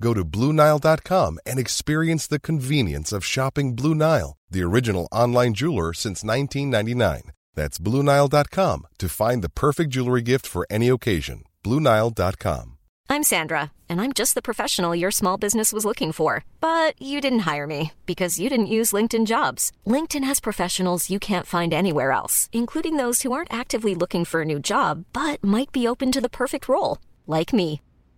Go to BlueNile.com and experience the convenience of shopping Blue Nile, the original online jeweler since 1999. That's BlueNile.com to find the perfect jewelry gift for any occasion. BlueNile.com. I'm Sandra, and I'm just the professional your small business was looking for. But you didn't hire me because you didn't use LinkedIn jobs. LinkedIn has professionals you can't find anywhere else, including those who aren't actively looking for a new job but might be open to the perfect role, like me.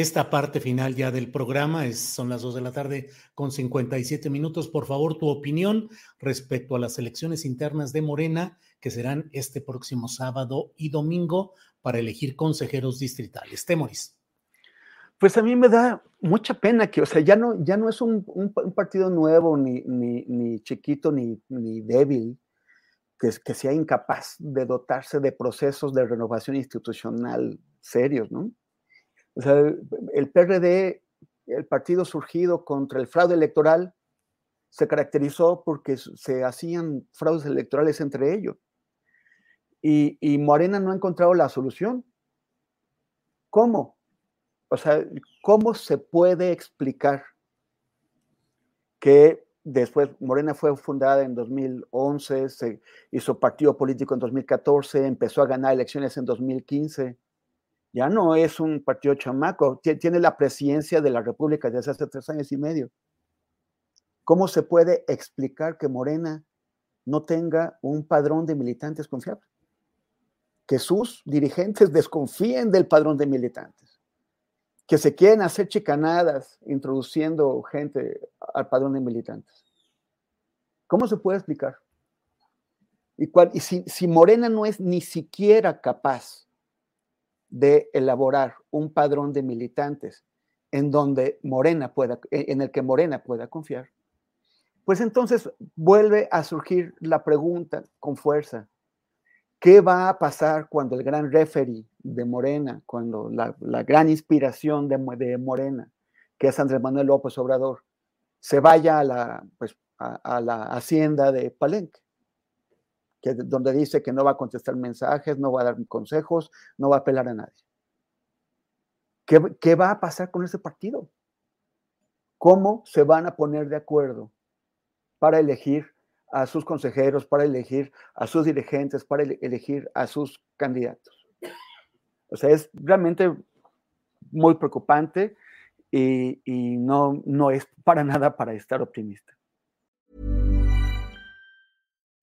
esta parte final ya del programa, es, son las 2 de la tarde con 57 minutos. Por favor, tu opinión respecto a las elecciones internas de Morena que serán este próximo sábado y domingo para elegir consejeros distritales. Temoris. Pues a mí me da mucha pena que, o sea, ya no, ya no es un, un, partido nuevo, ni, ni, ni chiquito, ni, ni débil, que, que, sea incapaz de dotarse de procesos de renovación institucional serios, ¿no? O sea, el PRD, el partido surgido contra el fraude electoral, se caracterizó porque se hacían fraudes electorales entre ellos. Y, Morena no ha encontrado la solución. ¿Cómo? O sea, ¿cómo se puede explicar que después Morena fue fundada en 2011, se hizo partido político en 2014, empezó a ganar elecciones en 2015? Ya no es un partido chamaco, tiene la presidencia de la República desde hace tres años y medio. ¿Cómo se puede explicar que Morena no tenga un padrón de militantes confiable? Que sus dirigentes desconfíen del padrón de militantes que se quieren hacer chicanadas introduciendo gente al padrón de militantes. ¿Cómo se puede explicar? Y, cuál, y si, si, Morena no es ni siquiera capaz de elaborar un padrón de militantes en donde Morena pueda, en el que Morena pueda confiar, pues entonces vuelve a surgir la pregunta con fuerza. ¿Qué va a pasar cuando el gran referee de Morena, cuando la, la gran inspiración de, Morena, que es Andrés Manuel López Obrador, se vaya a la, pues, a la hacienda de Palenque, donde dice que no va a contestar mensajes, no va a dar consejos, no va a apelar a nadie? ¿Qué, va a pasar con ese partido? ¿Cómo se van a poner de acuerdo para elegir a sus consejeros, para elegir a sus dirigentes, para elegir a sus candidatos? O sea, es realmente muy preocupante y, no es para nada para estar optimista.